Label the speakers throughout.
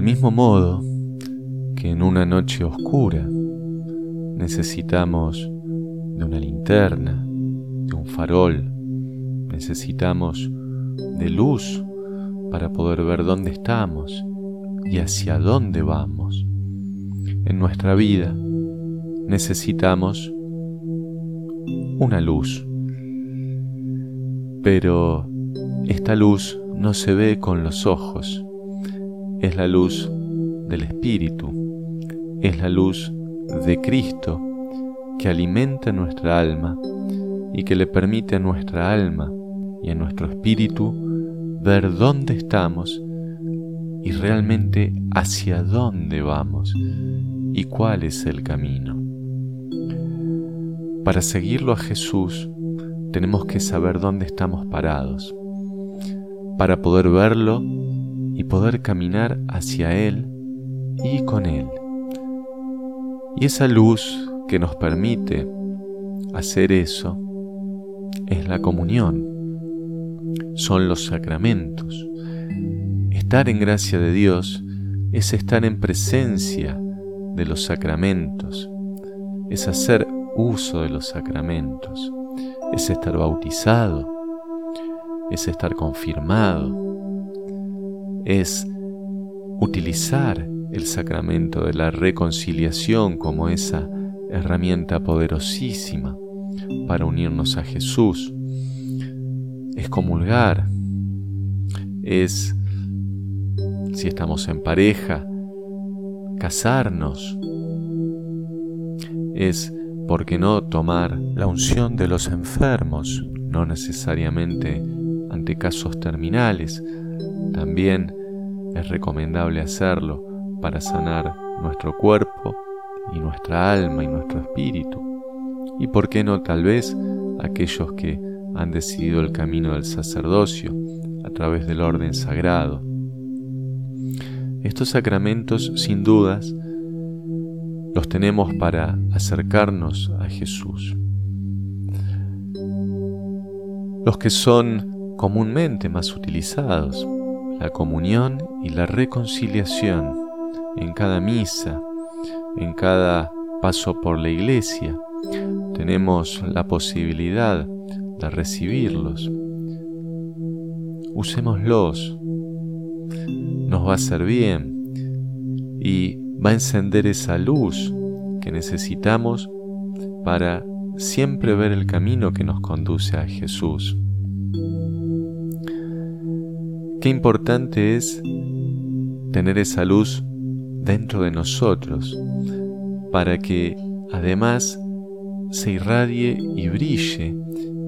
Speaker 1: Del mismo modo que en una noche oscura necesitamos de una linterna, de un farol, necesitamos de luz para poder ver dónde estamos y hacia dónde vamos. En nuestra vida necesitamos una luz, pero esta luz no se ve con los ojos, es la luz del Espíritu, es la luz de Cristo que alimenta nuestra alma y que le permite a nuestra alma y a nuestro espíritu ver dónde estamos y realmente hacia dónde vamos y cuál es el camino. Para seguirlo a Jesús tenemos que saber dónde estamos parados, para poder verlo y poder caminar hacia Él y con Él. Y esa luz que nos permite hacer eso es la comunión, son los sacramentos. Estar en gracia de Dios es estar en presencia de los sacramentos, es hacer uso de los sacramentos, es estar bautizado, es estar confirmado, es utilizar el sacramento de la reconciliación como esa herramienta poderosísima para unirnos a Jesús. Es comulgar, es, si estamos en pareja, casarnos, es, ¿por qué no tomar la unción de los enfermos? No necesariamente ante casos terminales, también es recomendable hacerlo para sanar nuestro cuerpo y nuestra alma y nuestro espíritu. Y por qué no tal vez aquellos que han decidido el camino del sacerdocio a través del orden sagrado. Estos sacramentos, sin dudas, los tenemos para acercarnos a Jesús. Los que son comúnmente más utilizados, la comunión y la reconciliación en cada misa, en cada paso por la iglesia. Tenemos la posibilidad de recibirlos. Usémoslos. Nos va a hacer bien y va a encender esa luz que necesitamos para siempre ver el camino que nos conduce a Jesús. Qué importante es tener esa luz dentro de nosotros para que además se irradie y brille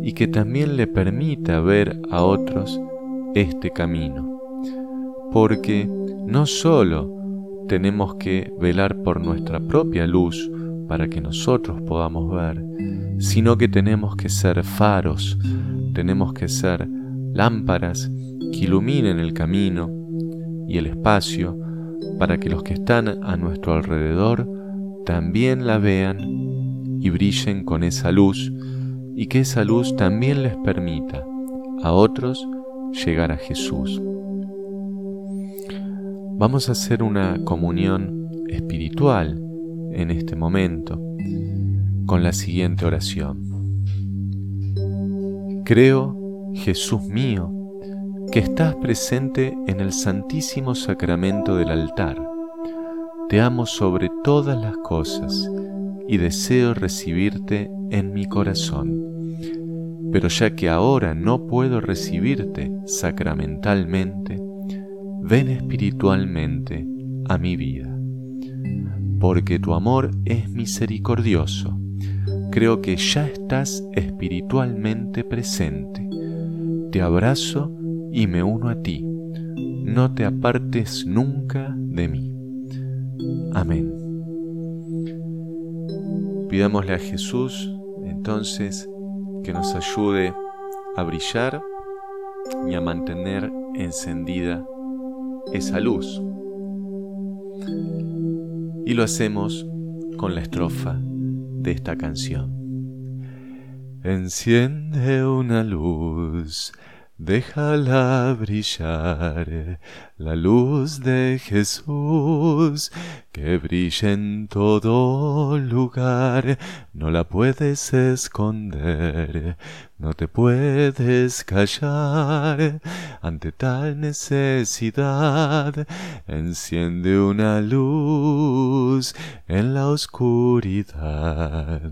Speaker 1: y que también le permita ver a otros este camino. Porque no solo tenemos que velar por nuestra propia luz para que nosotros podamos ver, sino que tenemos que ser faros, tenemos que ser lámparas que iluminen el camino y el espacio para que los que están a nuestro alrededor también la vean y brillen con esa luz y que esa luz también les permita a otros llegar a Jesús. Vamos a hacer una comunión espiritual en este momento con la siguiente oración. Creo, Jesús mío, que estás presente en el Santísimo Sacramento del altar. Te amo sobre todas las cosas y deseo recibirte en mi corazón. Pero ya que ahora no puedo recibirte sacramentalmente, ven espiritualmente a mi vida. Porque tu amor es misericordioso, creo que ya estás espiritualmente presente. Te abrazo y me uno a ti. No te apartes nunca de mí. Amén. Pidámosle a Jesús entonces que nos ayude a brillar y a mantener encendida esa luz. Y lo hacemos con la estrofa de esta canción. Enciende una luz Déjala brillar la luz de Jesús que brilla en todo lugar. No la puedes esconder, no te puedes callar ante tal necesidad. Enciende una luz en la oscuridad.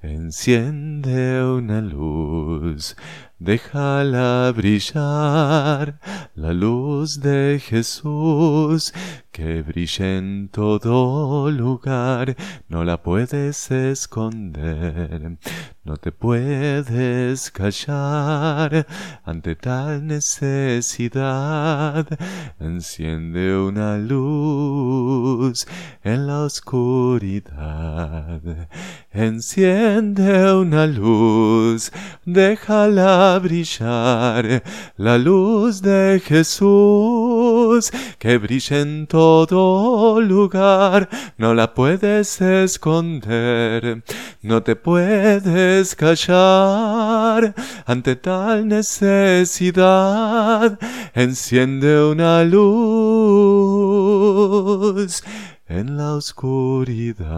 Speaker 1: Enciende una luz déjala brillar la luz de Jesús que brilla en todo lugar, no la puedes esconder, no te puedes callar ante tal necesidad. Enciende una luz en la oscuridad, enciende una luz, déjala brillar la luz de Jesús que brilla en todo lugar, no la puedes esconder, no te puedes callar ante tal necesidad. Enciende una luz en la oscuridad.